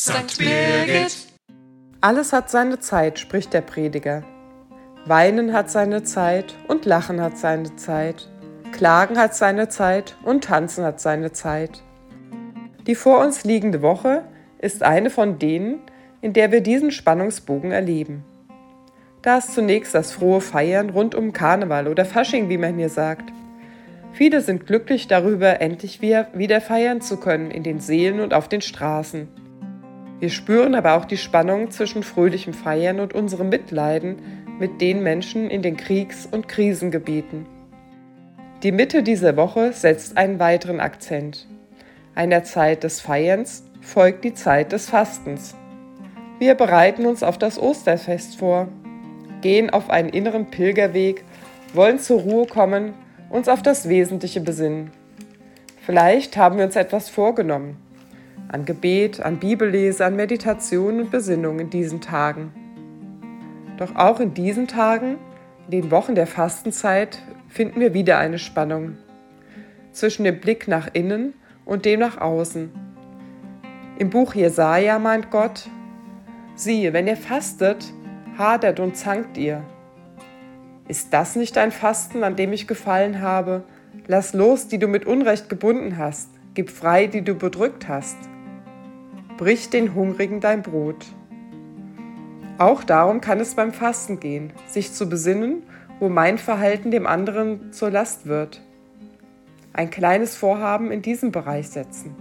St. Birgit. Alles hat seine Zeit, spricht der Prediger. Weinen hat seine Zeit und Lachen hat seine Zeit. Klagen hat seine Zeit und Tanzen hat seine Zeit. Die vor uns liegende Woche ist eine von denen, in der wir diesen Spannungsbogen erleben. Da ist zunächst das frohe Feiern rund um Karneval oder Fasching, wie man hier sagt. Viele sind glücklich darüber, endlich wieder feiern zu können in den Seelen und auf den Straßen. Wir spüren aber auch die Spannung zwischen fröhlichem Feiern und unserem Mitleiden mit den Menschen in den Kriegs- und Krisengebieten. Die Mitte dieser Woche setzt einen weiteren Akzent. Einer Zeit des Feierns folgt die Zeit des Fastens. Wir bereiten uns auf das Osterfest vor gehen auf einen inneren Pilgerweg, wollen zur Ruhe kommen, uns auf das Wesentliche besinnen. Vielleicht haben wir uns etwas vorgenommen. An Gebet, an Bibellese, an Meditation und Besinnung in diesen Tagen. Doch auch in diesen Tagen, in den Wochen der Fastenzeit, finden wir wieder eine Spannung zwischen dem Blick nach innen und dem nach außen. Im Buch Jesaja meint Gott: Siehe, wenn ihr fastet, hadert und zankt ihr. Ist das nicht ein Fasten, an dem ich gefallen habe? Lass los, die du mit Unrecht gebunden hast, gib frei, die du bedrückt hast. Brich den Hungrigen dein Brot. Auch darum kann es beim Fasten gehen, sich zu besinnen, wo mein Verhalten dem anderen zur Last wird. Ein kleines Vorhaben in diesem Bereich setzen.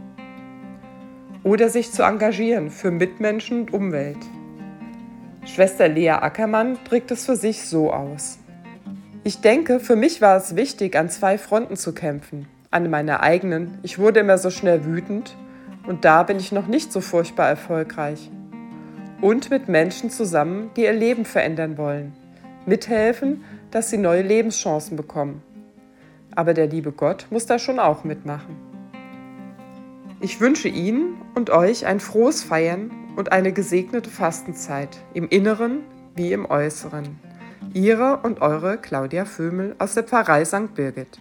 Oder sich zu engagieren für Mitmenschen und Umwelt. Schwester Lea Ackermann drückt es für sich so aus. Ich denke, für mich war es wichtig, an zwei Fronten zu kämpfen. An meiner eigenen, ich wurde immer so schnell wütend und da bin ich noch nicht so furchtbar erfolgreich. Und mit Menschen zusammen, die ihr Leben verändern wollen. Mithelfen, dass sie neue Lebenschancen bekommen. Aber der liebe Gott muss da schon auch mitmachen. Ich wünsche Ihnen und euch ein frohes Feiern und eine gesegnete Fastenzeit im Inneren wie im Äußeren. Ihre und eure Claudia Vömel aus der Pfarrei St. Birgit.